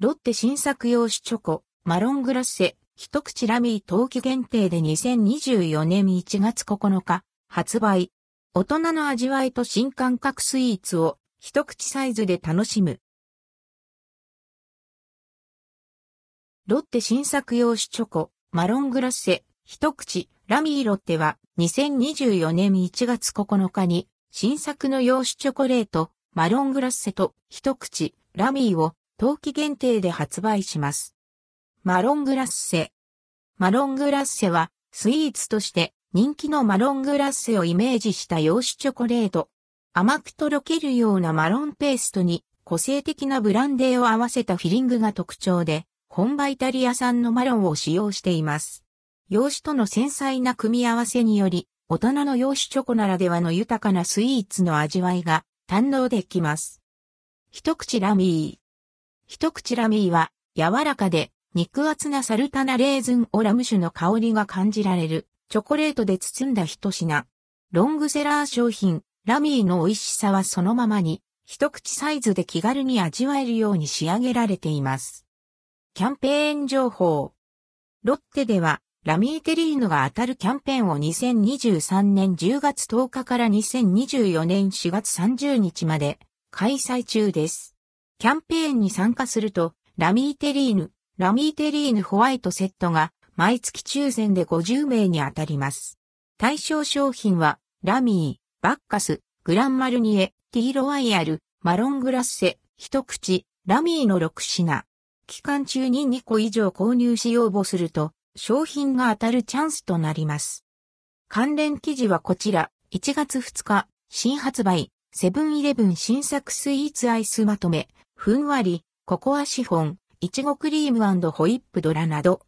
ロッテ新作用種チョコ、マロングラッセ、一口ラミー冬季限定で2024年1月9日、発売。大人の味わいと新感覚スイーツを一口サイズで楽しむ。ロッテ新作用種チョコ、マロングラッセ、一口、ラミーロッテは2024年1月9日に新作の洋酒チョコレート、マロングラッセと一口、ラミーを冬季限定で発売します。マロングラッセ。マロングラッセはスイーツとして人気のマロングラッセをイメージした洋酒チョコレート。甘くとろけるようなマロンペーストに個性的なブランデーを合わせたフィリングが特徴で、本場イタリア産のマロンを使用しています。洋酒との繊細な組み合わせにより、大人の洋酒チョコならではの豊かなスイーツの味わいが堪能できます。一口ラミー。一口ラミーは柔らかで肉厚なサルタナレーズンオラム酒の香りが感じられるチョコレートで包んだ一品。ロングセラー商品ラミーの美味しさはそのままに一口サイズで気軽に味わえるように仕上げられています。キャンペーン情報。ロッテではラミーテリーヌが当たるキャンペーンを2023年10月10日から2024年4月30日まで開催中です。キャンペーンに参加すると、ラミーテリーヌ、ラミーテリーヌホワイトセットが毎月抽選で50名に当たります。対象商品は、ラミー、バッカス、グランマルニエ、ティーロワイヤル、マロングラッセ、一口、ラミーの6品。期間中に2個以上購入し応募すると、商品が当たるチャンスとなります。関連記事はこちら、1月2日、新発売、セブンイレブン新作スイーツアイスまとめ、ふんわり、ココアシフォン、いちごクリームホイップドラなど、